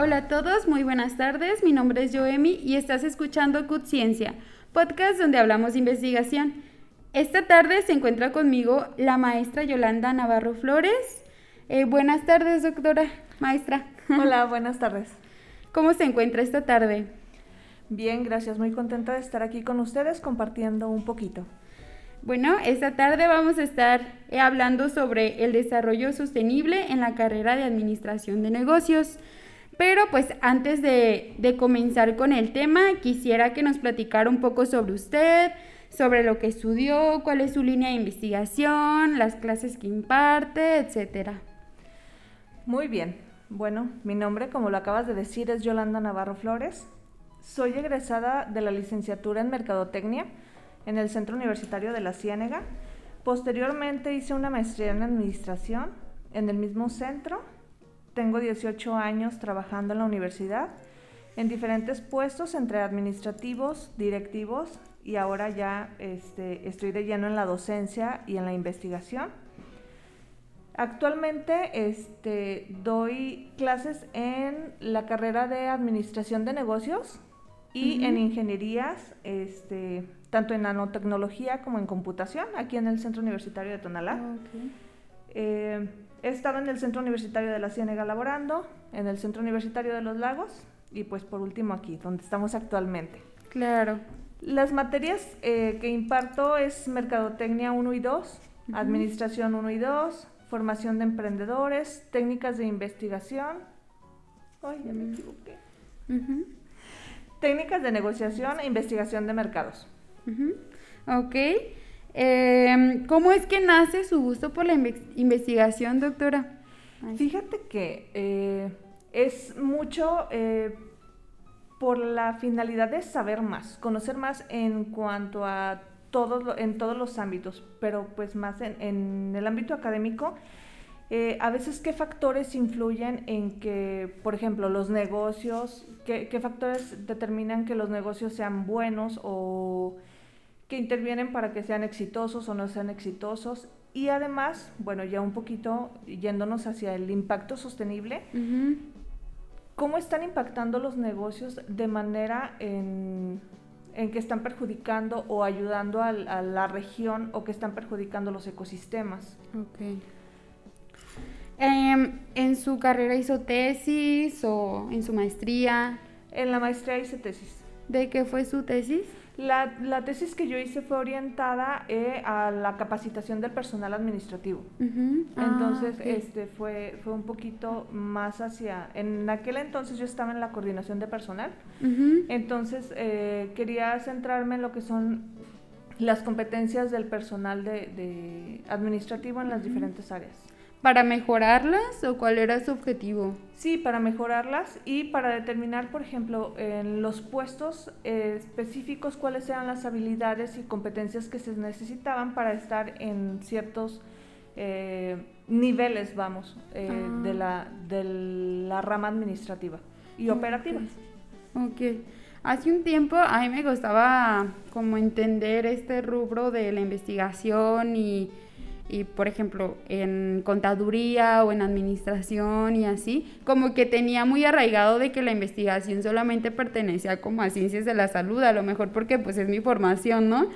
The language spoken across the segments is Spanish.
Hola a todos, muy buenas tardes. Mi nombre es Joemi y estás escuchando CUT Ciencia, podcast donde hablamos de investigación. Esta tarde se encuentra conmigo la maestra Yolanda Navarro Flores. Eh, buenas tardes, doctora, maestra. Hola, buenas tardes. ¿Cómo se encuentra esta tarde? Bien, gracias. Muy contenta de estar aquí con ustedes compartiendo un poquito. Bueno, esta tarde vamos a estar eh, hablando sobre el desarrollo sostenible en la carrera de Administración de Negocios. Pero pues antes de, comenzar con el tema, quisiera que nos platicara un poco sobre usted, sobre lo que estudió, cuál es su línea de investigación, las clases que imparte, etcétera. Muy bien. Bueno, mi nombre, como lo acabas de decir, es Yolanda Navarro Flores. Soy egresada de la licenciatura en Mercadotecnia en el Centro Universitario de la Ciénega. Posteriormente hice una maestría en Administración en el mismo centro. Tengo 18 años trabajando en la universidad en diferentes puestos entre administrativos, directivos y ahora ya este, estoy de lleno en la docencia y en la investigación. Actualmente este, doy clases en la carrera de Administración de Negocios y en ingenierías, este, tanto en nanotecnología como en computación, aquí en el Centro Universitario de Tonalá. Ah, eh, he estado en el Centro Universitario de la Ciénega laborando, en el Centro Universitario de los Lagos y pues por último aquí, donde estamos actualmente. Claro. Las materias eh, que imparto es Mercadotecnia 1 y 2, Administración 1 y 2, Formación de Emprendedores, Técnicas de Investigación. Ay, ya me equivoqué. Técnicas de negociación e investigación de mercados. Ok. Em, ¿Cómo es que nace su gusto por la investigación, doctora? Fíjate que eh, es mucho eh, por la finalidad de saber más, conocer más en cuanto a todos, en todos los ámbitos, pero pues más en el ámbito académico eh, a veces, ¿qué factores influyen en que, por ejemplo, los negocios, qué, factores determinan que los negocios sean buenos o que intervienen para que sean exitosos o no sean exitosos? Y además, bueno, ya un poquito yéndonos hacia el impacto sostenible, ¿cómo están impactando los negocios de manera en, que están perjudicando o ayudando a, a, la región o que están perjudicando los ecosistemas? Okay. Em, ¿En su carrera hizo tesis o en su maestría? En la maestría hice tesis. ¿De qué fue su tesis? La, la tesis que yo hice fue orientada eh, a la capacitación del personal administrativo. Ah, entonces, este fue, fue un poquito más hacia... En aquel entonces yo estaba en la coordinación de personal. Entonces, eh, quería centrarme en lo que son las competencias del personal de, de administrativo en las diferentes áreas. ¿Para mejorarlas o cuál era su objetivo? Sí, para mejorarlas y para determinar, por ejemplo, en los puestos eh, específicos cuáles eran las habilidades y competencias que se necesitaban para estar en ciertos eh, niveles, vamos, eh, ah. de, la, de la rama administrativa y operativa. Ok. Hace un tiempo a mí me gustaba como entender este rubro de la investigación y y por ejemplo en contaduría o en administración y así, como que tenía muy arraigado de que la investigación solamente pertenecía como a ciencias de la salud, a lo mejor porque pues es mi formación, ¿no?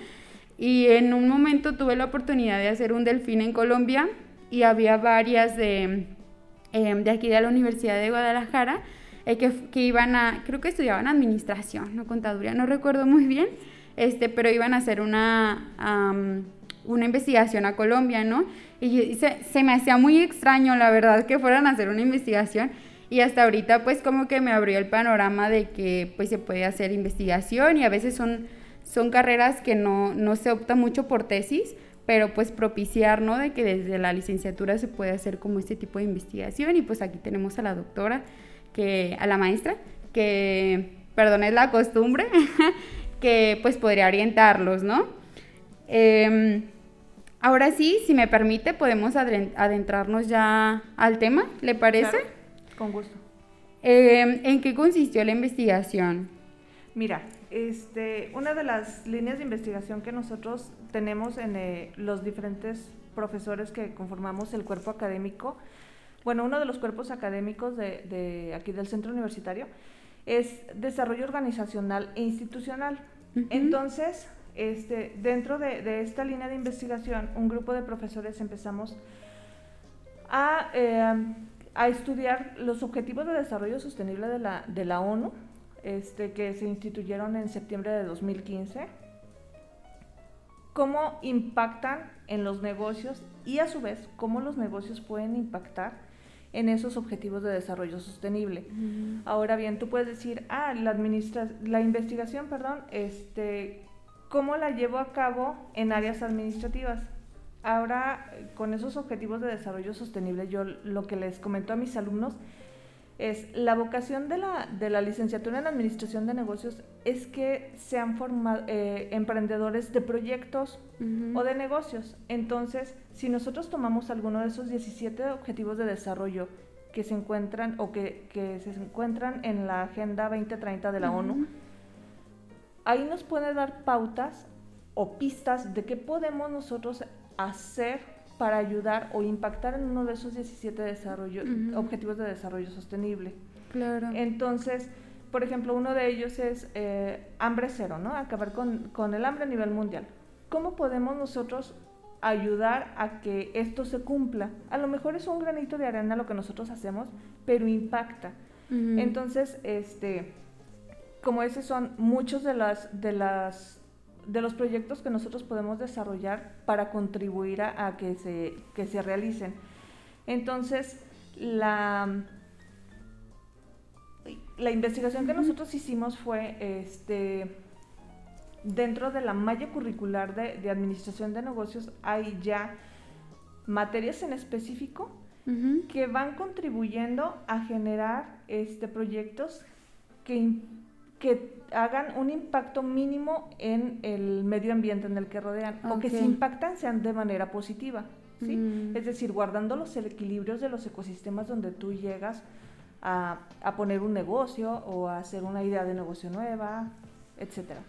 Y en un momento tuve la oportunidad de hacer un delfín en Colombia y había varias de, em, de aquí de la Universidad de Guadalajara eh, que, que, iban a, creo que estudiaban administración, no contaduría, no recuerdo muy bien, este, pero iban a hacer una una investigación a Colombia, ¿no? Y se, me hacía muy extraño, la verdad, que fueran a hacer una investigación. Y hasta ahorita, pues, como que me abrió el panorama de que, pues, se puede hacer investigación y a veces son, son carreras que no, no se opta mucho por tesis, pero pues propiciar, ¿no? De que desde la licenciatura se puede hacer como este tipo de investigación. Y pues aquí tenemos a la doctora, que, a la maestra, que, perdón, es la costumbre, que pues podría orientarlos, ¿no? Eh, Ahora sí, si me permite, podemos adentrarnos ya al tema, ¿le parece? con gusto. Em, ¿En qué consistió la investigación? Mira, este, una de las líneas de investigación que nosotros tenemos en eh, los diferentes profesores que conformamos el cuerpo académico bueno, uno de los cuerpos académicos de, aquí del centro universitario es desarrollo organizacional e institucional. Entonces, este, dentro de, esta línea de investigación, un grupo de profesores empezamos a, eh, a estudiar los objetivos de desarrollo sostenible de la, de la ONU, este, que se instituyeron en septiembre de 2015, cómo impactan en los negocios y a su vez cómo los negocios pueden impactar en esos objetivos de desarrollo sostenible. Ahora bien, tú puedes decir, ah, la, administra la investigación, perdón, este, ¿cómo la llevo a cabo en áreas administrativas? Ahora, con esos objetivos de desarrollo sostenible, yo lo que les comento a mis alumnos es la vocación de la, de la licenciatura en Administración de Negocios es que sean eh, emprendedores de proyectos o de negocios. Entonces, si nosotros tomamos alguno de esos 17 objetivos de desarrollo que se encuentran o que, que se encuentran en la Agenda 2030 de la ONU, ahí nos puede dar pautas o pistas de qué podemos nosotros hacer para ayudar o impactar en uno de esos 17 desarrollo, objetivos de desarrollo sostenible. Claro. Entonces, por ejemplo, uno de ellos es eh, hambre cero, ¿no? Acabar con, con, el hambre a nivel mundial. ¿Cómo podemos nosotros ayudar a que esto se cumpla? A lo mejor es un granito de arena lo que nosotros hacemos, pero impacta. Entonces, este, como esos son muchos de las, de las de los proyectos que nosotros podemos desarrollar para contribuir a, que, se, que se realicen. Entonces, la, la investigación que nosotros hicimos fue este, dentro de la malla curricular de, de administración de negocios hay ya materias en específico que van contribuyendo a generar este, proyectos que que hagan un impacto mínimo en el medio ambiente en el que rodean o que si impactan sean de manera positiva, ¿sí? Mm. Es decir, guardando los equilibrios de los ecosistemas donde tú llegas a, a, poner un negocio o a hacer una idea de negocio nueva, etcétera.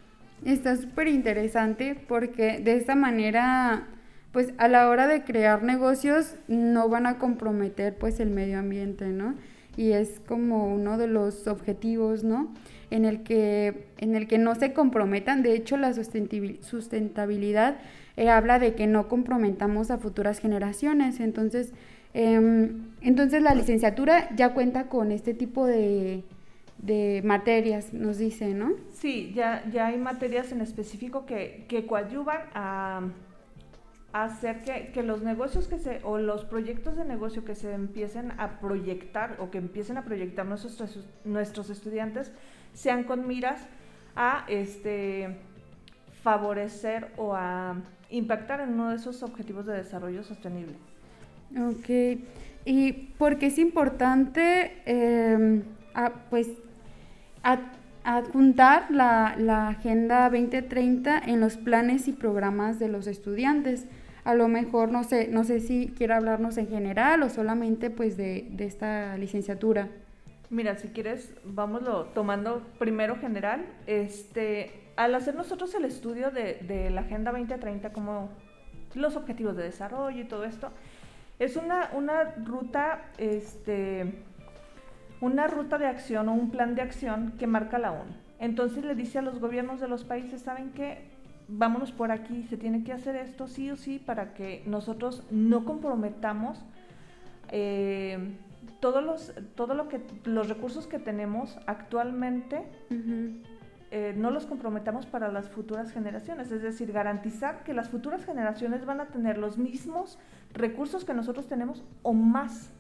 Está súper interesante porque de esta manera, pues a la hora de crear negocios no van a comprometer pues el medio ambiente, ¿no? Y es como uno de los objetivos, ¿no? En el que, en el que no se comprometan. De hecho, la sustentabilidad eh, habla de que no comprometamos a futuras generaciones. Entonces, em, entonces la licenciatura ya cuenta con este tipo de, materias, nos dice, ¿no? Sí, ya, ya hay materias en específico que, que coadyuvan a, hacer que, que, los negocios que se, o los proyectos de negocio que se empiecen a proyectar o que empiecen a proyectar nuestros, nuestros estudiantes sean con miras a este, favorecer o a impactar en uno de esos objetivos de desarrollo sostenible. Ok, y porque es importante em, pues adjuntar la, la, Agenda 2030 en los planes y programas de los estudiantes. A lo mejor no sé, no sé si quiere hablarnos en general o solamente pues de, de esta licenciatura. Mira, si quieres, vámonos tomando primero general. Este, al hacer nosotros el estudio de, la Agenda 2030, como los objetivos de desarrollo y todo esto, es una, una ruta, este, una ruta de acción o un plan de acción que marca la ONU. Entonces le dice a los gobiernos de los países, ¿saben qué? Vámonos por aquí, se tiene que hacer esto sí o sí para que nosotros no comprometamos eh, todos los, todo lo que, los recursos que tenemos actualmente eh, no los comprometamos para las futuras generaciones, es decir, garantizar que las futuras generaciones van a tener los mismos recursos que nosotros tenemos o más.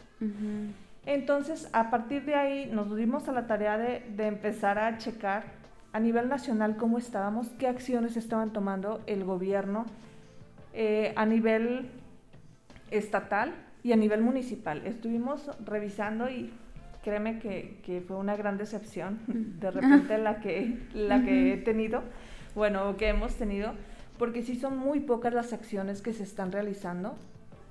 Entonces, a partir de ahí nos dimos a la tarea de, empezar a checar a nivel nacional cómo estábamos, qué acciones estaban tomando el gobierno eh, a nivel estatal y a nivel municipal. Estuvimos revisando y créeme que, fue una gran decepción de repente la que, la que he tenido, bueno, que hemos tenido, porque sí son muy pocas las acciones que se están realizando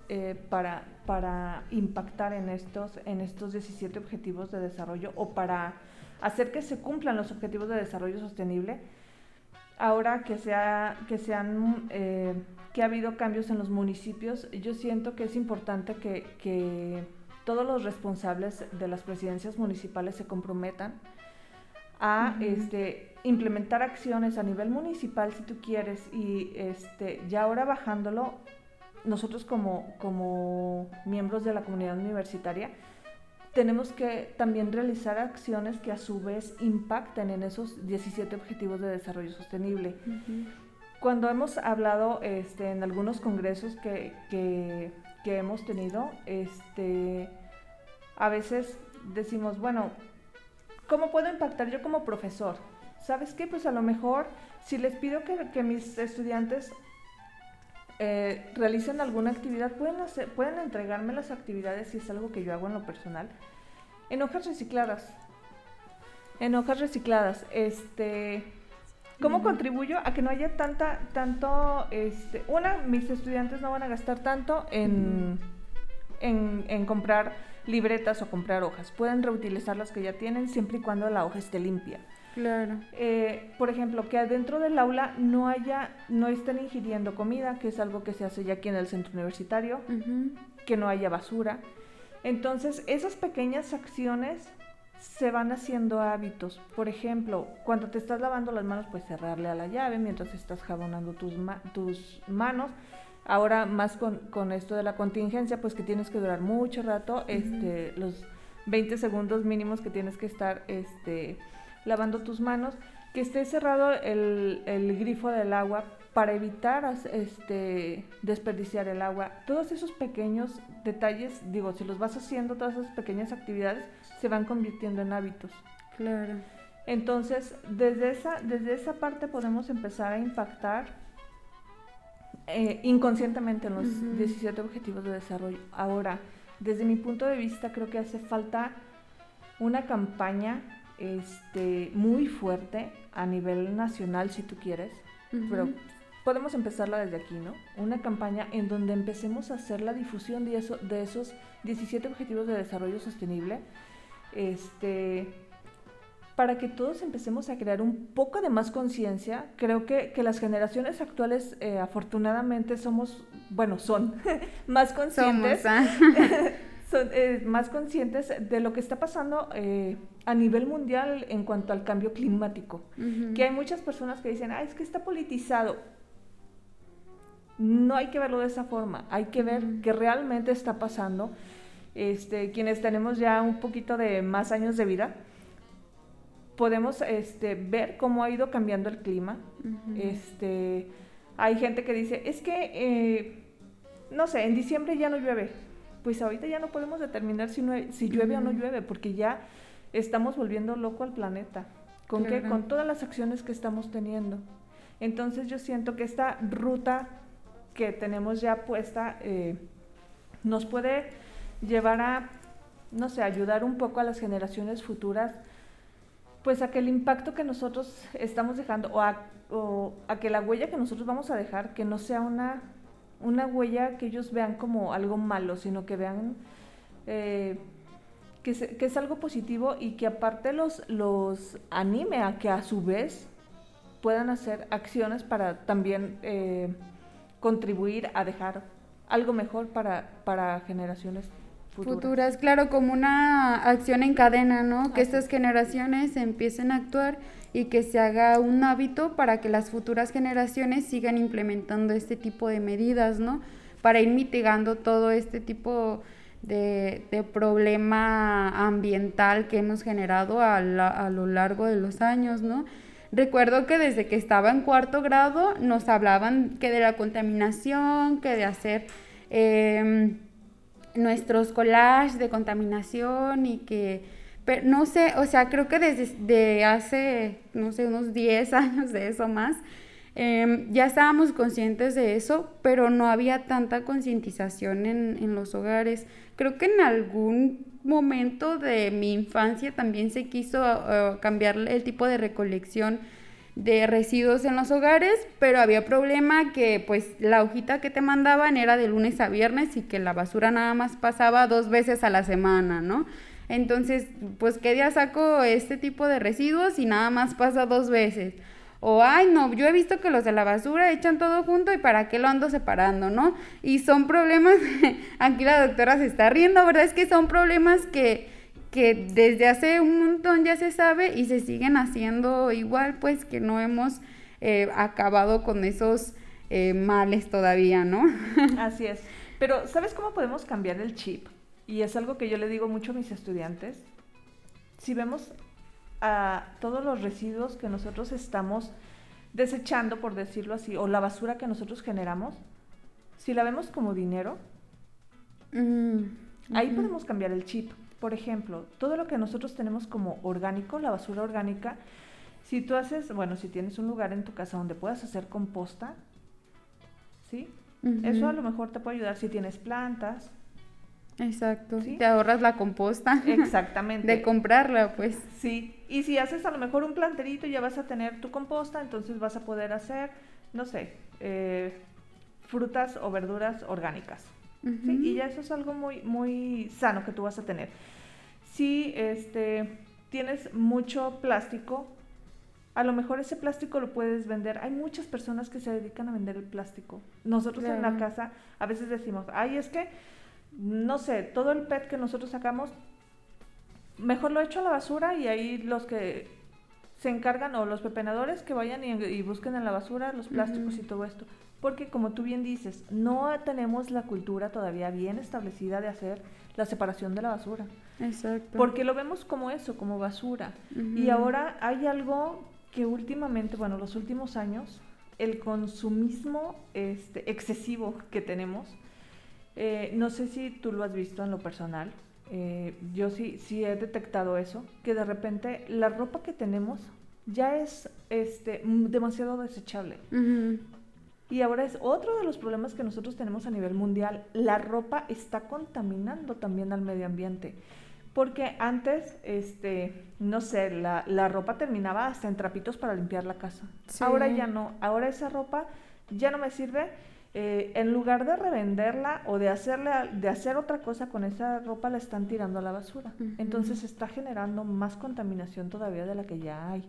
eh, para, para impactar en estos, en estos 17 objetivos de desarrollo o para hacer que se cumplan los objetivos de desarrollo sostenible. Ahora que, sea, que se han eh, que ha habido cambios en los municipios, yo siento que es importante que, todos los responsables de las presidencias municipales se comprometan a este, implementar acciones a nivel municipal si tú quieres y este, ya ahora bajándolo, nosotros como, como miembros de la comunidad universitaria, tenemos que también realizar acciones que a su vez impacten en esos 17 objetivos de desarrollo sostenible. Cuando hemos hablado este, en algunos congresos que, que, que, hemos tenido, este, a veces decimos, bueno, ¿cómo puedo impactar yo como profesor? ¿Sabes qué? Pues a lo mejor si les pido que, que mis estudiantes eh, realicen alguna actividad, pueden, hacer, pueden entregarme las actividades si es algo que yo hago en lo personal, en hojas recicladas. En hojas recicladas, este, ¿cómo contribuyo a que no haya tanta, tanto, este, una, mis estudiantes no van a gastar tanto en, en, en comprar libretas o comprar hojas, pueden reutilizar las que ya tienen siempre y cuando la hoja esté limpia. Claro. Eh, por ejemplo, que adentro del aula no haya, no estén ingiriendo comida, que es algo que se hace ya aquí en el centro universitario, que no haya basura. Entonces, esas pequeñas acciones se van haciendo hábitos. Por ejemplo, cuando te estás lavando las manos, pues cerrarle a la llave mientras estás jabonando tus, tus manos. Ahora más con, con, esto de la contingencia, pues que tienes que durar mucho rato, este, los 20 segundos mínimos que tienes que estar este, lavando tus manos, que esté cerrado el, el grifo del agua para evitar este, desperdiciar el agua. Todos esos pequeños detalles, digo, si los vas haciendo, todas esas pequeñas actividades se van convirtiendo en hábitos. Claro. Entonces, desde esa, desde esa parte podemos empezar a impactar eh, inconscientemente en los 17 objetivos de desarrollo. Ahora, desde mi punto de vista, creo que hace falta una campaña este, muy fuerte a nivel nacional, si tú quieres, pero podemos empezarla desde aquí, ¿no? Una campaña en donde empecemos a hacer la difusión de, eso, de esos 17 objetivos de desarrollo sostenible, este, para que todos empecemos a crear un poco de más conciencia. Creo que, que, las generaciones actuales, eh, afortunadamente, somos, bueno, son más conscientes. Somos, ¿ah? son eh, más conscientes de lo que está pasando eh, a nivel mundial en cuanto al cambio climático. Que hay muchas personas que dicen, ah, es que está politizado. No hay que verlo de esa forma, hay que ver qué realmente está pasando. Este, quienes tenemos ya un poquito de más años de vida, podemos este, ver cómo ha ido cambiando el clima. este, hay gente que dice, es que, eh, no sé, en diciembre ya no llueve pues ahorita ya no podemos determinar si, si llueve o no llueve, porque ya estamos volviendo loco al planeta. ¿Con qué? Con todas las acciones que estamos teniendo. Entonces yo siento que esta ruta que tenemos ya puesta eh, nos puede llevar a, no sé, ayudar un poco a las generaciones futuras, pues a que el impacto que nosotros estamos dejando o a, o a que la huella que nosotros vamos a dejar, que no sea una una huella que ellos vean como algo malo, sino que vean eh, que, es algo positivo y que aparte los, los anime a que a su vez puedan hacer acciones para también eh, contribuir a dejar algo mejor para, para generaciones futuras. futuras. Claro, como una acción en cadena, ¿no? Que estas generaciones empiecen a actuar y que se haga un hábito para que las futuras generaciones sigan implementando este tipo de medidas, ¿no? Para ir mitigando todo este tipo de, problema ambiental que hemos generado a, lo largo de los años, ¿no? Recuerdo que desde que estaba en cuarto grado nos hablaban que de la contaminación, que de hacer em, nuestros collages de contaminación y que pero no sé, o sea, creo que desde hace, no sé, unos 10 años de eso más, em, ya estábamos conscientes de eso, pero no había tanta concientización en, en, los hogares. Creo que en algún momento de mi infancia también se quiso uh, cambiar el tipo de recolección de residuos en los hogares, pero había problema que pues la hojita que te mandaban era de lunes a viernes y que la basura nada más pasaba dos veces a la semana, ¿no? Entonces, pues, ¿qué día saco este tipo de residuos y nada más pasa dos veces? O, ay, no, yo he visto que los de la basura echan todo junto y para qué lo ando separando, ¿no? Y son problemas, aquí la doctora se está riendo, ¿verdad? Es que son problemas que, que desde hace un montón ya se sabe y se siguen haciendo igual, pues que no hemos eh, acabado con esos eh, males todavía, ¿no? Así es. Pero, ¿sabes cómo podemos cambiar el chip? Y es algo que yo le digo mucho a mis estudiantes. Si vemos a todos los residuos que nosotros estamos desechando, por decirlo así, o la basura que nosotros generamos, si la vemos como dinero, mm, ahí podemos cambiar el chip. Por ejemplo, todo lo que nosotros tenemos como orgánico, la basura orgánica, si tú haces, bueno, si tienes un lugar en tu casa donde puedas hacer composta, ¿sí? Eso a lo mejor te puede ayudar si tienes plantas, Exacto. Te ahorras la composta. Exactamente. de comprarla, pues. Sí. Y si haces a lo mejor un planterito, ya vas a tener tu composta, entonces vas a poder hacer, no sé, eh, frutas o verduras orgánicas. ¿sí? Y ya eso es algo muy, muy sano que tú vas a tener. Si este, tienes mucho plástico, a lo mejor ese plástico lo puedes vender. Hay muchas personas que se dedican a vender el plástico. Nosotros en la casa a veces decimos, ay, es que no sé, todo el PET que nosotros sacamos, mejor lo echo a la basura y ahí los que se encargan o los pepenadores que vayan y, busquen en la basura los plásticos y todo esto. Porque como tú bien dices, no tenemos la cultura todavía bien establecida de hacer la separación de la basura. Exacto. Porque lo vemos como eso, como basura. Y ahora hay algo que últimamente, bueno, los últimos años, el consumismo este, excesivo que tenemos, eh, no sé si tú lo has visto en lo personal. Eh, yo sí, sí he detectado eso, que de repente la ropa que tenemos ya es este, demasiado desechable. Y ahora es otro de los problemas que nosotros tenemos a nivel mundial. La ropa está contaminando también al medio ambiente. Porque antes, este, no sé, la, la ropa terminaba hasta en trapitos para limpiar la casa. Ahora ya no. Ahora esa ropa ya no me sirve eh, en lugar de revenderla o de hacerle de hacer otra cosa con esa ropa la están tirando a la basura. Entonces está generando más contaminación todavía de la que ya hay.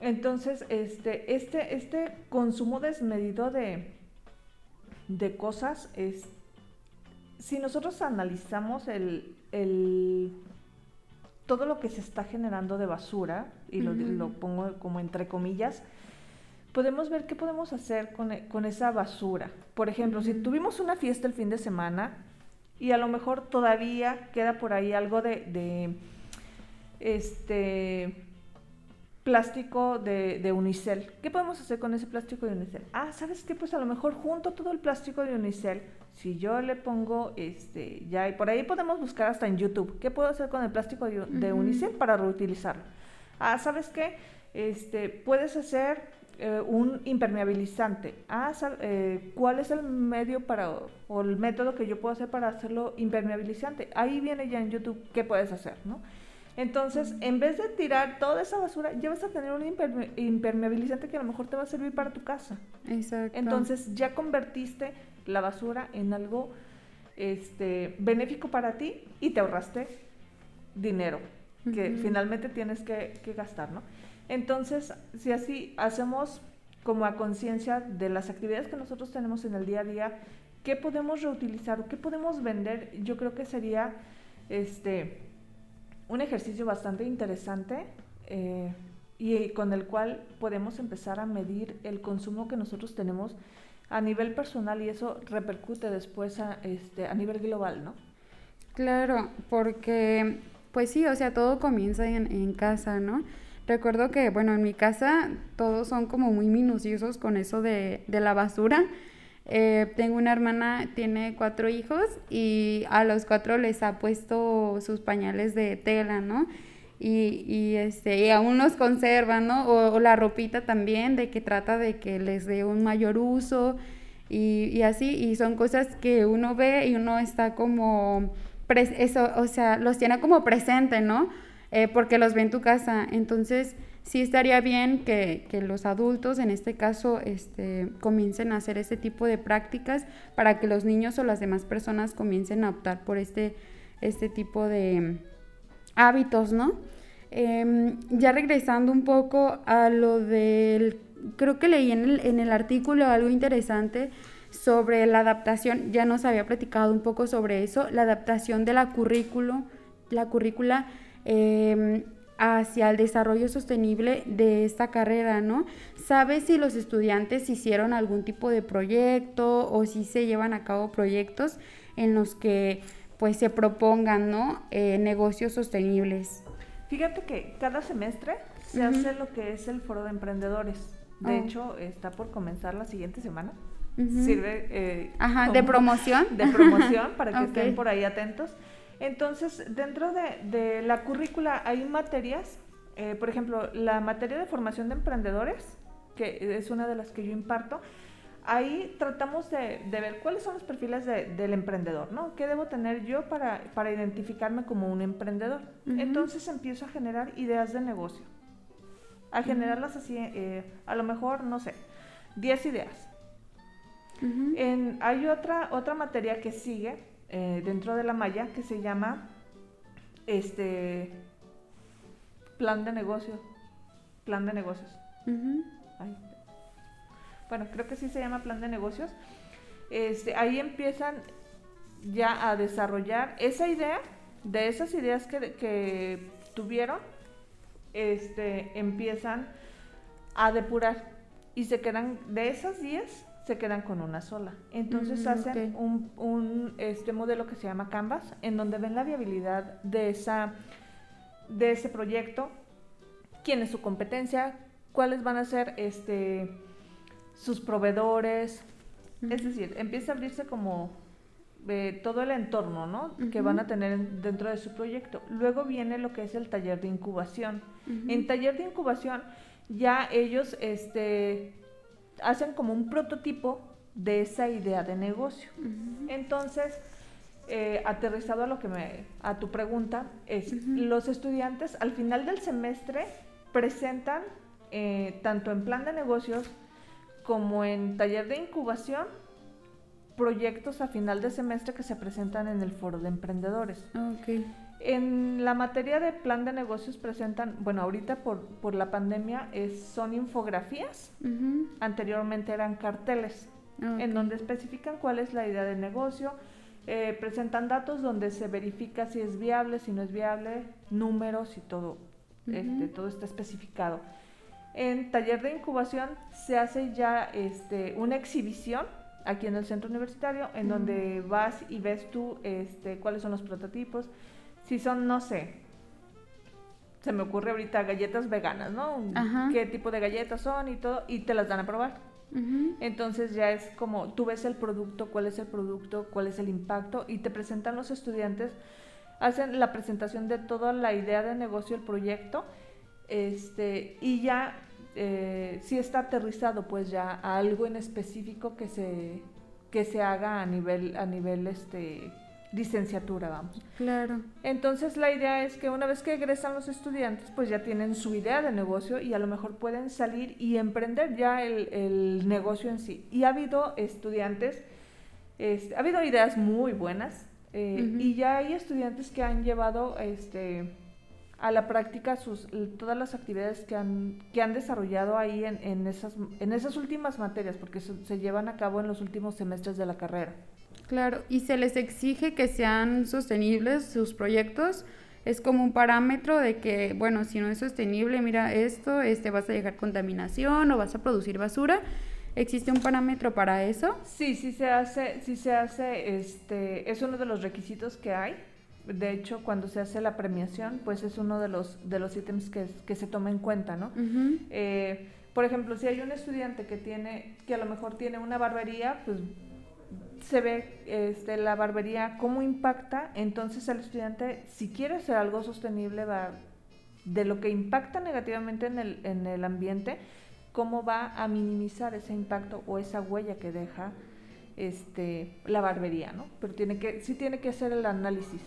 Entonces, este, este, este consumo desmedido de, de cosas es si nosotros analizamos el, el, todo lo que se está generando de basura, y lo, lo pongo como entre comillas, podemos ver qué podemos hacer e, con, esa basura. Por ejemplo, si tuvimos una fiesta el fin de semana y a lo mejor todavía queda por ahí algo de, este plástico de, unicel. ¿Qué podemos hacer con ese plástico de unicel? Ah, ¿sabes qué? Pues a lo mejor junto todo el plástico de unicel, si yo le pongo, este, ya, y por ahí podemos buscar hasta en YouTube, ¿qué puedo hacer con el plástico de, unicel para reutilizarlo? Ah, ¿sabes qué? Este, puedes hacer eh, un impermeabilizante. Ah, eh, ¿cuál es el medio para, o el método que yo puedo hacer para hacerlo impermeabilizante? Ahí viene ya en YouTube qué puedes hacer, ¿no? Entonces, en vez de tirar toda esa basura, ya vas a tener un impermeabilizante que a lo mejor te va a servir para tu casa. Exacto. Entonces, ya convertiste la basura en algo este, benéfico para ti y te ahorraste dinero que finalmente tienes que, que gastar, ¿no? Entonces, si así hacemos como a conciencia de las actividades que nosotros tenemos en el día a día, qué podemos reutilizar o qué podemos vender, yo creo que sería este un ejercicio bastante interesante eh, y con el cual podemos empezar a medir el consumo que nosotros tenemos a nivel personal y eso repercute después a, este, a nivel global, ¿no? Claro, porque pues sí, o sea, todo comienza en, en casa, ¿no? Recuerdo que, bueno, en mi casa todos son como muy minuciosos con eso de, la basura. Eh, tengo una hermana, tiene cuatro hijos y a los cuatro les ha puesto sus pañales de tela, ¿no? Y, y, este, y aún los conservan, ¿no? O, la ropita también, de que trata de que les dé un mayor uso y, y así, y son cosas que uno ve y uno está como, eso, o sea, los tiene como presente, ¿no? Eh, porque los ve en tu casa. Entonces, sí estaría bien que, los adultos, en este caso, este, comiencen a hacer este tipo de prácticas para que los niños o las demás personas comiencen a optar por este, este tipo de hábitos, ¿no? Em, ya regresando un poco a lo del, creo que leí en el, en el artículo algo interesante sobre la adaptación, ya nos había platicado un poco sobre eso, la adaptación de la currículo, la currícula em, hacia el desarrollo sostenible de esta carrera, ¿no? ¿Sabes si los estudiantes hicieron algún tipo de proyecto o si se llevan a cabo proyectos en los que pues se propongan, ¿no? Eh, negocios sostenibles. Fíjate que cada semestre se hace lo que es el foro de emprendedores. De oh. hecho, está por comenzar la siguiente semana. Sirve eh, Ajá, de promoción. De promoción para que estén por ahí atentos. Entonces, dentro de, la currícula hay materias, eh, por ejemplo, la materia de formación de emprendedores, que es una de las que yo imparto, ahí tratamos de, ver cuáles son los perfiles del emprendedor, ¿no? ¿Qué debo tener yo para, identificarme como un emprendedor? Entonces empiezo a generar ideas de negocio, a generarlas así, eh, a lo mejor, no sé, 10 ideas. hay otra, otra materia que sigue eh, dentro de la malla que se llama este plan de negocio, plan de negocios. Bueno, creo que sí se llama plan de negocios. Este, ahí empiezan ya a desarrollar esa idea, de esas ideas que, que tuvieron, este, empiezan a depurar y se quedan de esas 10 se quedan con una sola. Entonces mm, hacen un, este modelo que se llama Canvas, en donde ven la viabilidad de, esa, de ese proyecto, quién es su competencia, cuáles van a ser este, sus proveedores. Es decir, empieza a abrirse como eh, todo el entorno ¿no? que van a tener dentro de su proyecto. Luego viene lo que es el taller de incubación. En taller de incubación ya ellos este, hacen como un prototipo de esa idea de negocio. Entonces, eh, aterrizado a lo que me, a tu pregunta, es los estudiantes al final del semestre presentan eh, tanto en plan de negocios como en taller de incubación proyectos a final de semestre que se presentan en el foro de emprendedores. Okay. En la materia de plan de negocios presentan, bueno, ahorita por, por la pandemia es, son infografías, anteriormente eran carteles, en donde especifican cuál es la idea de negocio, eh, presentan datos donde se verifica si es viable, si no es viable, números y todo, este, todo está especificado. En taller de incubación se hace ya este, una exhibición aquí en el centro universitario, en donde vas y ves tú este, cuáles son los prototipos, si son, no sé, se me ocurre ahorita galletas veganas, ¿no? ¿Qué tipo de galletas son y todo? Y te las dan a probar. Entonces ya es como tú ves el producto, cuál es el producto, cuál es el impacto y te presentan los estudiantes, hacen la presentación de toda la idea de negocio, el proyecto, este, y ya eh, si está aterrizado pues ya a algo en específico que se, que se haga a nivel, a nivel este, licenciatura, vamos. Claro. Entonces la idea es que una vez que egresan los estudiantes, pues ya tienen su idea de negocio y a lo mejor pueden salir y emprender ya el, negocio en sí. Y ha habido estudiantes, este, ha habido ideas muy buenas eh, y ya hay estudiantes que han llevado este, a la práctica sus, todas las actividades que han, que han desarrollado ahí en, en, esas, en esas últimas materias, porque se llevan a cabo en los últimos semestres de la carrera. Claro, y se les exige que sean sostenibles sus proyectos. Es como un parámetro de que, bueno, si no es sostenible, mira esto, este vas a dejar contaminación o vas a producir basura. ¿Existe un parámetro para eso? Sí, sí se hace, sí se hace, este, es uno de los requisitos que hay. De hecho, cuando se hace la premiación, pues es uno de los, de los ítems que, que se toma en cuenta, ¿no? Eh, por ejemplo, si hay un estudiante que tiene, que a lo mejor tiene una barbería, pues se ve este, la barbería cómo impacta, entonces el estudiante, si quiere hacer algo sostenible, va de lo que impacta negativamente en el, en el ambiente, cómo va a minimizar ese impacto o esa huella que deja este, la barbería, ¿no? Pero tiene que, sí tiene que hacer el análisis.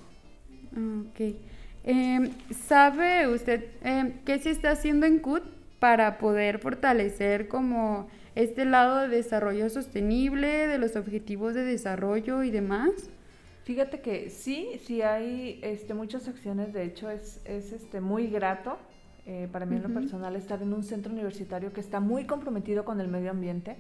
Ok. Em, ¿Sabe usted em, qué se está haciendo en CUT para poder fortalecer como este lado de desarrollo sostenible, de los objetivos de desarrollo y demás? Fíjate que sí, sí hay este, muchas acciones, de hecho es, es este, muy grato eh, para mí en lo personal estar en un centro universitario que está muy comprometido con el medio ambiente.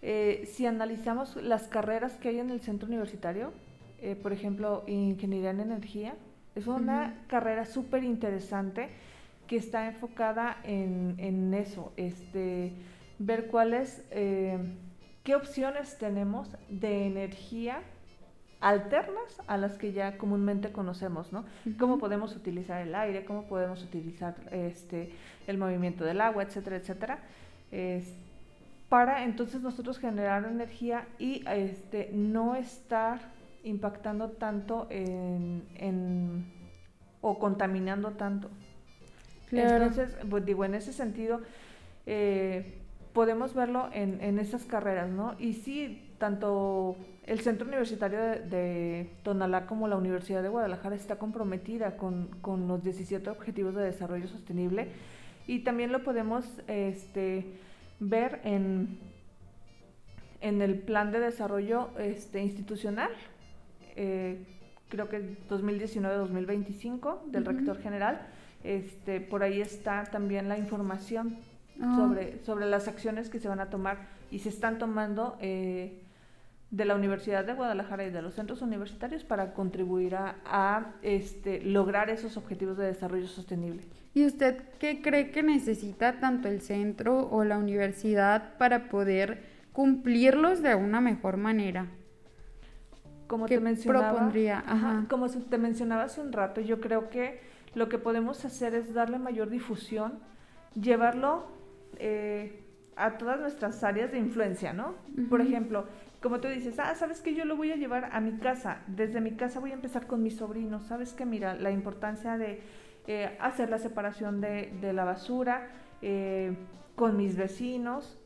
Eh, si analizamos las carreras que hay en el centro universitario, eh, por ejemplo, ingeniería en energía, es una carrera súper interesante que está enfocada en, en eso, este, ver cuáles, qué opciones tenemos de energía alternas a las que ya comúnmente conocemos, ¿no? Cómo podemos utilizar el aire, cómo podemos utilizar este, el movimiento del agua, etcétera, etcétera, para entonces nosotros generar energía y este, no estar impactando tanto en, o contaminando tanto. Entonces, pues digo, en ese sentido, eh, podemos verlo en, en esas carreras, ¿no? Y sí, tanto el Centro Universitario de, Tonalá como la Universidad de Guadalajara está comprometida con, los 17 Objetivos de Desarrollo Sostenible y también lo podemos este, ver en, en el Plan de Desarrollo este, Institucional, eh, creo que 2019-2025 del Rector General. Este, por ahí está también la información ah. sobre, sobre las acciones que se van a tomar y se están tomando eh, de la Universidad de Guadalajara y de los centros universitarios para contribuir a, este, lograr esos objetivos de desarrollo sostenible. ¿Y usted qué cree que necesita tanto el centro o la universidad para poder cumplirlos de una mejor manera? Como te mencionaba, como te mencionaba hace un rato, yo creo que lo que podemos hacer es darle mayor difusión, llevarlo eh, a todas nuestras áreas de influencia, ¿no? Por ejemplo, como tú dices, ah, sabes que yo lo voy a llevar a mi casa, desde mi casa voy a empezar con mis sobrinos, sabes que mira, la importancia de eh, hacer la separación de, la basura eh, con mis vecinos,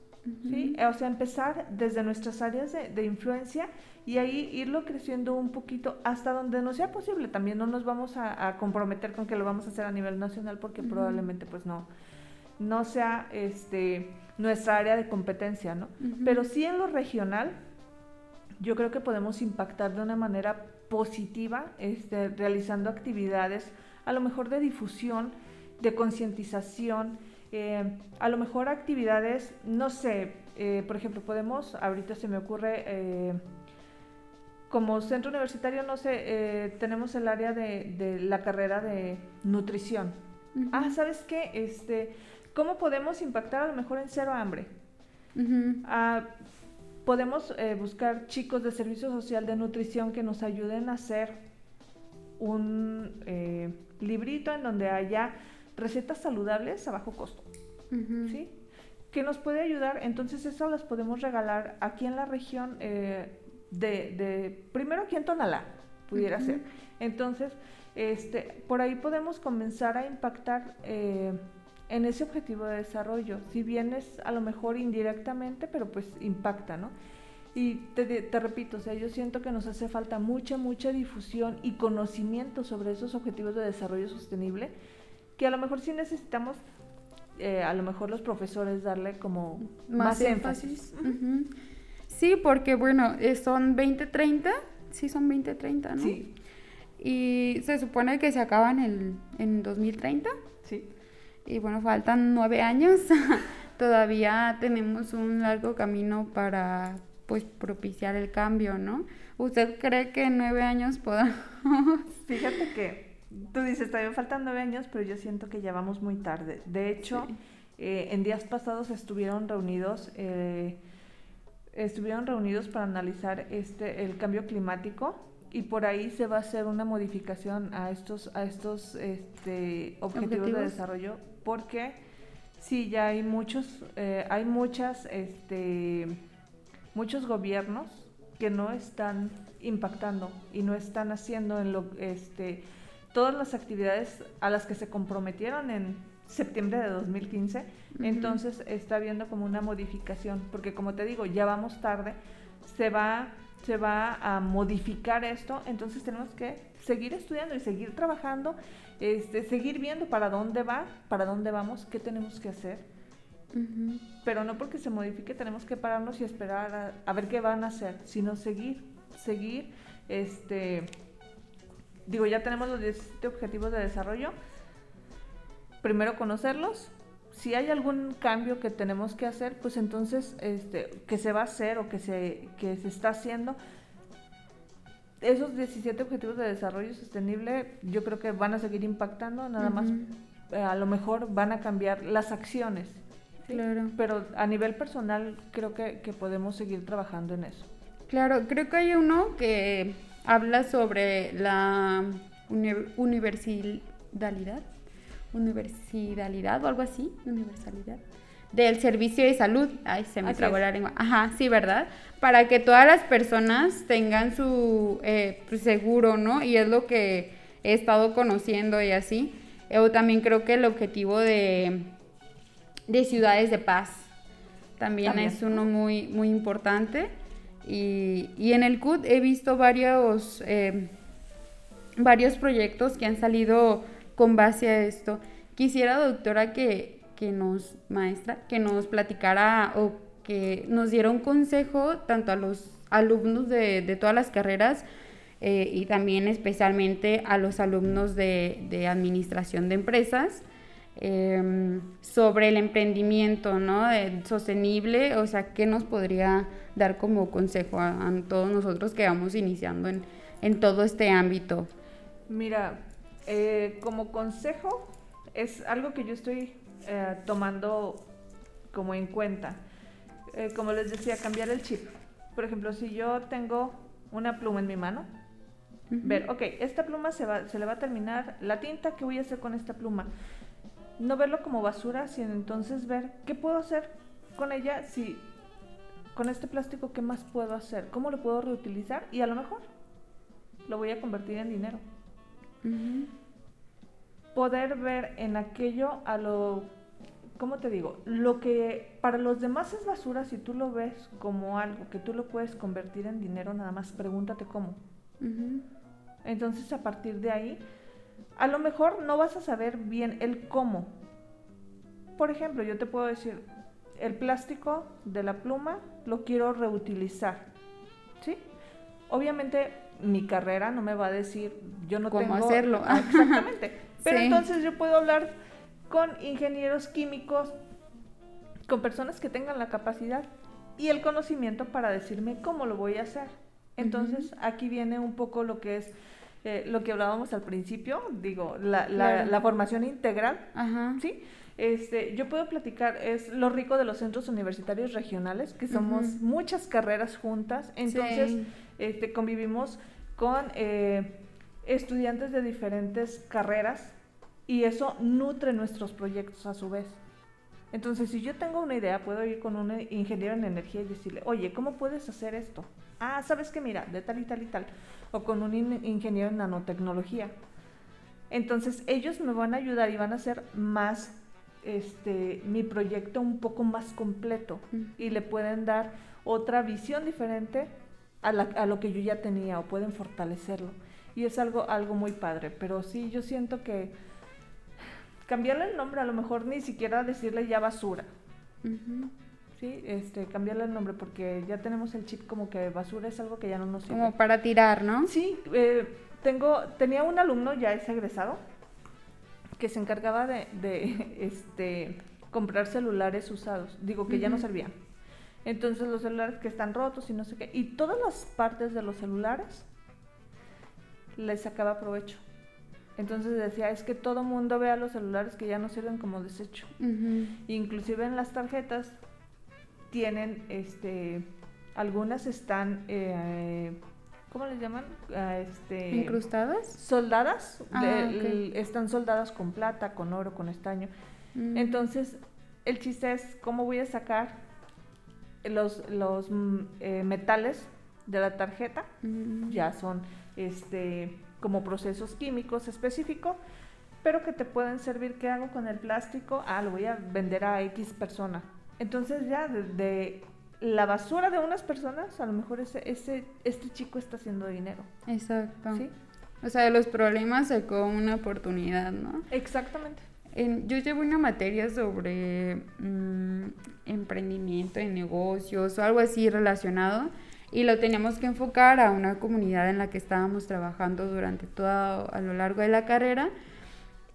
¿sí? O sea, empezar desde nuestras áreas de, influencia y ahí irlo creciendo un poquito hasta donde no sea posible. También no nos vamos a, comprometer con que lo vamos a hacer a nivel nacional porque probablemente pues no, no sea este, nuestra área de competencia, ¿no? Pero sí en lo regional yo creo que podemos impactar de una manera positiva este, realizando actividades a lo mejor de difusión, de concientización, eh, a lo mejor actividades, no sé, eh, por ejemplo, podemos, ahorita se me ocurre, eh, como centro universitario, no sé, tenemos el área de, la carrera de nutrición. Ah, ¿sabes qué? Este, ¿Cómo podemos impactar a lo mejor en cero hambre? podemos eh, buscar chicos de servicio social de nutrición que nos ayuden a hacer un eh, librito en donde haya recetas saludables a bajo costo. ¿Sí? Que nos puede ayudar, entonces eso las podemos regalar aquí en la región eh, de, primero aquí en Tonalá, pudiera ser. Entonces, este, por ahí podemos comenzar a impactar en ese objetivo de desarrollo, si bien es a lo mejor indirectamente, pero pues impacta, ¿no? Y te, repito, o sea, yo siento que nos hace falta mucha, mucha difusión y conocimiento sobre esos objetivos de desarrollo sostenible, que a lo mejor sí necesitamos, eh, a lo mejor los profesores darle como más, énfasis. Sí, porque bueno, eh, son 2030, sí son 2030, ¿no? Sí. Y se supone que se acaban el, en 2030. Y bueno, faltan nueve años. Todavía tenemos un largo camino para pues propiciar el cambio, ¿no? ¿Usted cree que en nueve años podamos? Fíjate que tú dices, todavía faltan nueve años, pero yo siento que ya vamos muy tarde. De hecho, eh, en días pasados estuvieron reunidos, eh, estuvieron reunidos para analizar este el cambio climático y por ahí se va a hacer una modificación a estos a estos este, objetivos, de desarrollo porque sí ya hay muchos eh, hay muchas este muchos gobiernos que no están impactando y no están haciendo en lo este todas las actividades a las que se comprometieron en septiembre de 2015 entonces está habiendo como una modificación porque como te digo ya vamos tarde se va se va a modificar esto, entonces tenemos que seguir estudiando y seguir trabajando, este, seguir viendo para dónde va, para dónde vamos, qué tenemos que hacer. Pero no porque se modifique tenemos que pararnos y esperar a, ver qué van a hacer, sino seguir, seguir Este, digo, ya tenemos los 17 objetivos de desarrollo. Primero conocerlos. Si hay algún cambio que tenemos que hacer, pues entonces este, que se va a hacer o que se, que se está haciendo. Esos 17 objetivos de desarrollo sostenible yo creo que van a seguir impactando, nada más eh, a lo mejor van a cambiar las acciones. Claro. Pero a nivel personal creo que, que podemos seguir trabajando en eso. Claro, creo que hay uno que habla sobre la universalidad, universalidad o algo así, universalidad del servicio de salud. Ay, se me trabó la lengua. Ajá, sí, ¿verdad? Para que todas las personas tengan su eh, pues, seguro, ¿no? Y es lo que he estado conociendo y así. Yo también creo que el objetivo de, de ciudades de paz también, también. es uno muy, muy importante. Y, en el CUT he visto varios, eh, varios proyectos que han salido con base a esto. Quisiera, doctora, que, que nos, maestra, que nos platicara o que nos diera un consejo tanto a los alumnos de, de todas las carreras eh, y también especialmente a los alumnos de, de administración de empresas Em, sobre el emprendimiento, ¿no? sostenible, o sea, ¿qué nos podría dar como consejo a, todos nosotros que vamos iniciando en, todo este ámbito? Mira, eh, como consejo es algo que yo estoy eh, tomando como en cuenta. Eh, como les decía, cambiar el chip. Por ejemplo, si yo tengo una pluma en mi mano, ver, ok, esta pluma se, va, se le va a terminar la tinta, ¿qué voy a hacer con esta pluma? no verlo como basura, sino entonces ver qué puedo hacer con ella, si con este plástico, ¿qué más puedo hacer? ¿Cómo lo puedo reutilizar? Y a lo mejor lo voy a convertir en dinero. Poder ver en aquello a lo, ¿cómo te digo? Lo que para los demás es basura, si tú lo ves como algo que tú lo puedes convertir en dinero, nada más pregúntate cómo. Entonces a partir de ahí a lo mejor no vas a saber bien el cómo. Por ejemplo, yo te puedo decir, el plástico de la pluma lo quiero reutilizar. ¿Sí? Obviamente mi carrera no me va a decir, yo no ¿Cómo hacerlo? Ah, exactamente. Pero entonces yo puedo hablar con ingenieros químicos, con personas que tengan la capacidad y el conocimiento para decirme cómo lo voy a hacer. Entonces, aquí viene un poco lo que es eh, lo que hablábamos al principio, digo, la, la, formación integral, ¿sí? Este, yo puedo platicar, es lo rico de los centros universitarios regionales, que somos muchas carreras juntas, entonces este, convivimos con eh, estudiantes de diferentes carreras y eso nutre nuestros proyectos a su vez. Entonces, si yo tengo una idea, puedo ir con un ingeniero en energía y decirle, oye, ¿cómo puedes hacer esto? Ah, ¿sabes qué? Mira, de tal y tal y tal o con un ingeniero en nanotecnología. Entonces ellos me van a ayudar y van a hacer más este, mi proyecto un poco más completo y le pueden dar otra visión diferente a, lo que yo ya tenía o pueden fortalecerlo. Y es algo, algo muy padre, pero sí, yo siento que cambiarle el nombre, a lo mejor ni siquiera decirle ya basura. Sí, este, cambiarle el nombre porque ya tenemos el chip como que basura es algo que ya no nos sirve. Como para tirar, ¿no? Sí, eh, tengo, tenía un alumno ya es egresado que se encargaba de, este, comprar celulares usados, digo que ya no servían. Entonces los celulares que están rotos y no sé qué, y todas las partes de los celulares les sacaba provecho. Entonces decía, es que todo mundo vea los celulares que ya no sirven como desecho. Inclusive en las tarjetas tienen, este, algunas están, eh, ¿cómo les llaman? Ah, este, ¿Incrustadas? Soldadas, ah, están soldadas con plata, con oro, con estaño. Mm. Entonces, el chiste es cómo voy a sacar los, los mm, eh, metales de la tarjeta, ya son este, como procesos químicos específicos, pero que te pueden servir. ¿Qué hago con el plástico? Ah, lo voy a vender a X persona. Entonces ya de, la basura de unas personas, a lo mejor ese, ese, este chico está haciendo dinero. Exacto. ¿Sí? O sea, de los problemas sacó una oportunidad, ¿no? Exactamente. yo llevo una materia sobre mm, emprendimiento en negocios o algo así relacionado. Y lo teníamos que enfocar a una comunidad en la que estábamos trabajando durante todo a lo largo de la carrera.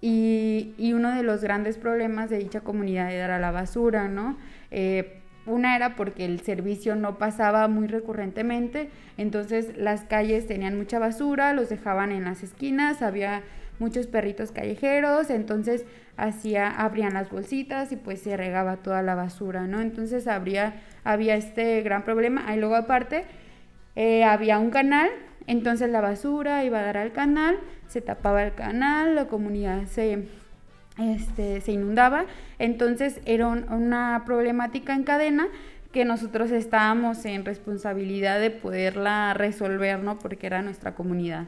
Y, y uno de los grandes problemas de dicha comunidad era la basura, ¿no? Eh, una era porque el servicio no pasaba muy recurrentemente, entonces las calles tenían mucha basura, los dejaban en las esquinas, había muchos perritos callejeros, entonces hacía, abrían las bolsitas y pues se regaba toda la basura, ¿no? Entonces había este gran problema. Y luego aparte eh, había un canal, entonces la basura iba a dar al canal, se tapaba el canal, la comunidad se, este, se inundaba, entonces era una problemática en cadena que nosotros estábamos en responsabilidad de poderla resolver, ¿no? Porque era nuestra comunidad.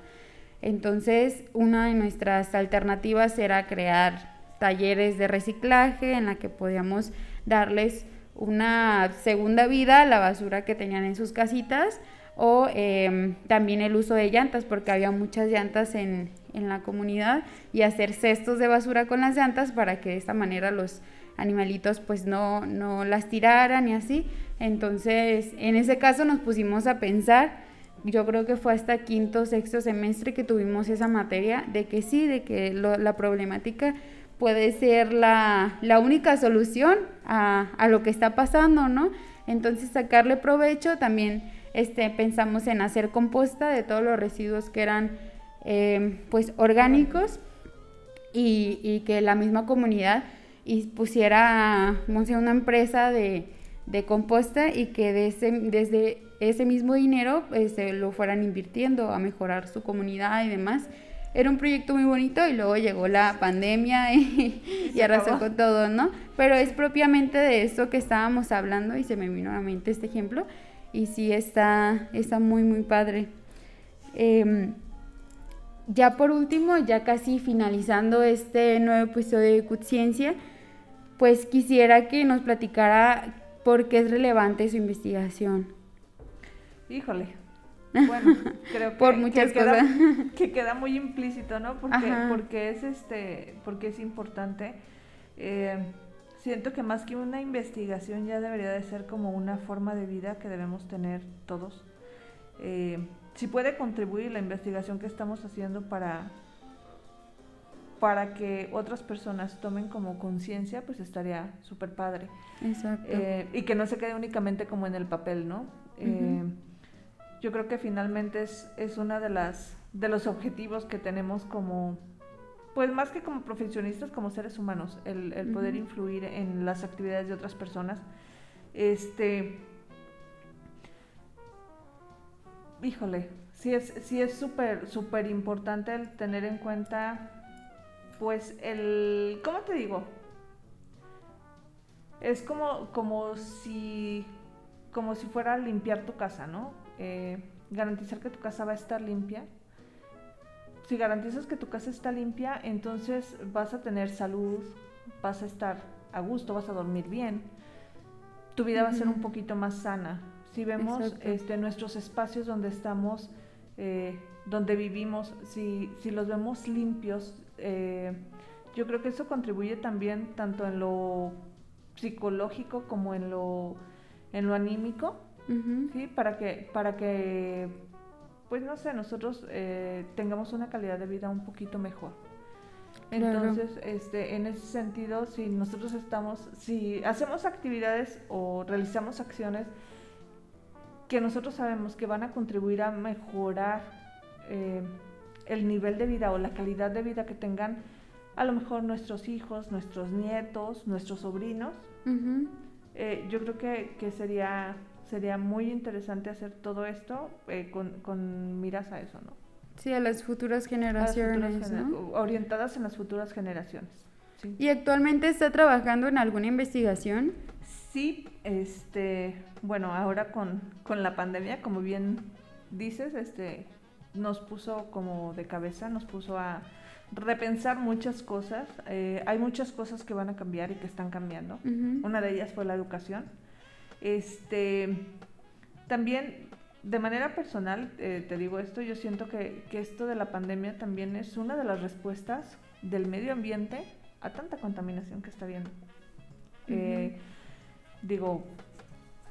Entonces, una de nuestras alternativas era crear talleres de reciclaje en la que podíamos darles una segunda vida a la basura que tenían en sus casitas o em, también el uso de llantas porque había muchas llantas en, en la comunidad y hacer cestos de basura con las llantas para que de esta manera los animalitos pues no, no las tiraran y así. Entonces, en ese caso nos pusimos a pensar yo creo que fue hasta quinto, sexto semestre que tuvimos esa materia de que sí, de que la problemática puede ser la, única solución a, lo que está pasando, ¿no? Entonces sacarle provecho, también este, pensamos en hacer composta de todos los residuos que eran em, pues orgánicos y, que la misma comunidad y pusiera una empresa de, de composta y que de ese, desde ese mismo dinero este, lo fueran invirtiendo a mejorar su comunidad y demás. Era un proyecto muy bonito y luego llegó la pandemia y, y arrasó con todo, ¿no? Pero es propiamente de eso que estábamos hablando y se me vino a la mente este ejemplo y sí está, está muy, muy padre. Em, ya por último, ya casi finalizando este nuevo episodio de Ciencia, pues quisiera que nos platicara por qué es relevante su investigación. Híjole. Bueno, creo que, por muchas Queda, que queda muy implícito, ¿no? Porque, porque es este, porque es importante. Eh, siento que más que una investigación ya debería de ser como una forma de vida que debemos tener todos. Eh, si puede contribuir la investigación que estamos haciendo para para que otras personas tomen como conciencia, pues estaría súper padre. Exacto. Eh, y que no se quede únicamente como en el papel, ¿no? Eh, yo creo que finalmente es, es una de las de los objetivos que tenemos como, pues más que como profesionistas, como seres humanos, el, el poder influir en las actividades de otras personas. Este, híjole, sí es sí es súper súper importante el tener en cuenta pues el, ¿cómo te digo? Es como, como si, como si fuera a limpiar tu casa, ¿no? Eh, garantizar que tu casa va a estar limpia. Si garantizas que tu casa está limpia, entonces vas a tener salud, vas a estar a gusto, vas a dormir bien. Tu vida va a ser un poquito más sana. Si vemos este, nuestros espacios donde estamos, eh, donde vivimos, si, si los vemos limpios, eh, yo creo que eso contribuye también tanto en lo psicológico como en lo, en lo anímico, ¿sí? Para que, para que, pues no sé, nosotros eh, tengamos una calidad de vida un poquito mejor. Entonces, este, en ese sentido, si nosotros estamos, si hacemos actividades o realizamos acciones que nosotros sabemos que van a contribuir a mejorar eh, el nivel de vida o la calidad de vida que tengan a lo mejor nuestros hijos, nuestros nietos, nuestros sobrinos. Eh, yo creo que, que, sería, sería muy interesante hacer todo esto eh, con, con, miras a eso, ¿no? Sí, a las futuras generaciones, Orientadas en las futuras generaciones. ¿Y actualmente está trabajando en alguna investigación? Sí, este, bueno, ahora con, con la pandemia, como bien dices, este, nos puso como de cabeza, nos puso a repensar muchas cosas. Eh, hay muchas cosas que van a cambiar y que están cambiando. Una de ellas fue la educación. Este, también, de manera personal, eh, te digo esto, yo siento que, esto de la pandemia también es una de las respuestas del medio ambiente a tanta contaminación que está habiendo. Eh, digo,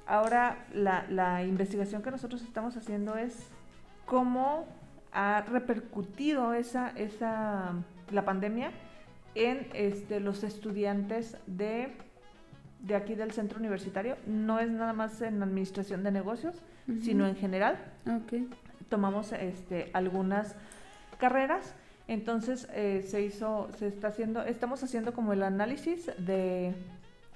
Ahora la, la investigación que nosotros estamos haciendo es cómo ha repercutido esa, esa, la pandemia en este, los estudiantes de, de aquí del centro universitario. No es nada más en administración de negocios, sino en general. Okay. Tomamos este, algunas carreras. Entonces eh, se hizo, se está haciendo, estamos haciendo como el análisis de,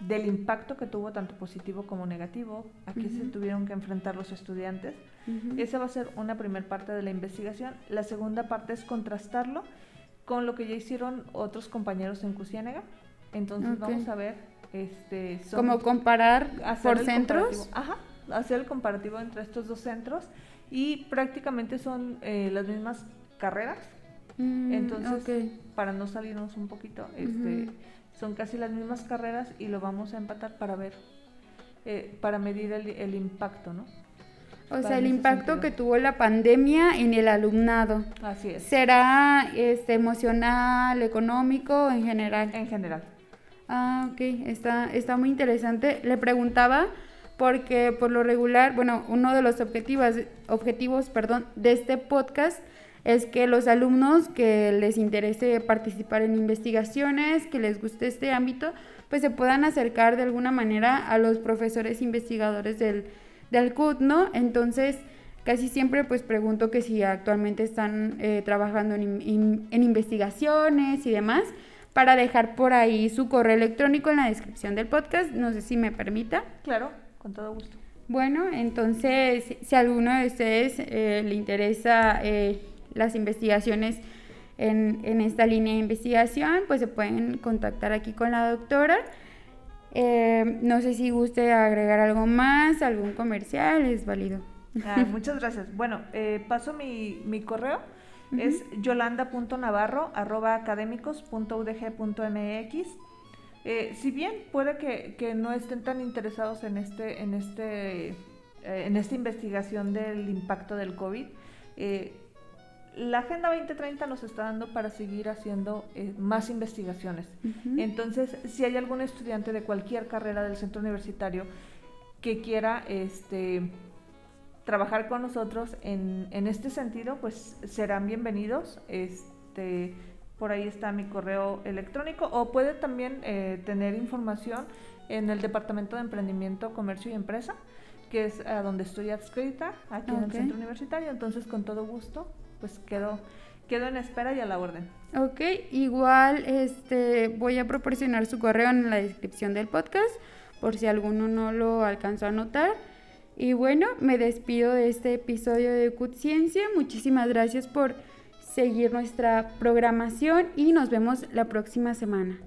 del impacto que tuvo tanto positivo como negativo, a qué se tuvieron que enfrentar los estudiantes. Esa va a ser una primera parte de la investigación. La segunda parte es contrastarlo con lo que ya hicieron otros compañeros en Cusianega. Entonces vamos a ver, este, como comparar por centros. Ajá, hacer el comparativo entre estos dos centros y prácticamente son eh, las mismas carreras. Mm, Entonces, para no salirnos un poquito, este, son casi las mismas carreras y lo vamos a empatar para ver, eh, para medir el, el impacto, ¿no? O sea, el impacto que tuvo la pandemia en el alumnado. Así es. ¿Será este, emocional, económico, en general? En general. Ah, ok, está, está muy interesante. Le preguntaba porque por lo regular, bueno, uno de los objetivos, objetivos perdón, de este podcast es que los alumnos que les interese participar en investigaciones, que les guste este ámbito, pues se puedan acercar de alguna manera a los profesores investigadores del del CUT, ¿no? Entonces, casi siempre pues pregunto que si actualmente están eh, trabajando en, investigaciones y demás, para dejar por ahí su correo electrónico en la descripción del podcast, no sé si me permita. Claro, con todo gusto. Bueno, entonces, si a alguno de ustedes eh, le interesa eh, las investigaciones en, en esta línea de investigación, pues se pueden contactar aquí con la doctora. Eh, no sé si guste agregar algo más, algún comercial, es válido. Ah, muchas gracias. Bueno, eh, paso mi, mi correo. Es yolanda.navarro.académicos.udg.mx. Eh, si bien puede que, que, no estén tan interesados en, este, en, este, eh, en esta investigación del impacto del COVID, la Agenda 2030 nos está dando para seguir haciendo eh, más investigaciones. Entonces, si hay algún estudiante de cualquier carrera del centro universitario que quiera este, trabajar con nosotros en, este sentido, pues serán bienvenidos. Este, por ahí está mi correo electrónico o puede también eh, tener información en el Departamento de Emprendimiento, Comercio y Empresa, que es a donde estoy adscrita, aquí en el centro universitario. Entonces, con todo gusto, pues quedó, quedó en espera y a la orden. Ok, igual este, voy a proporcionar su correo en la descripción del podcast por si alguno no lo alcanzó a notar. Y bueno, me despido de este episodio de CUT Ciencia. Muchísimas gracias por seguir nuestra programación y nos vemos la próxima semana.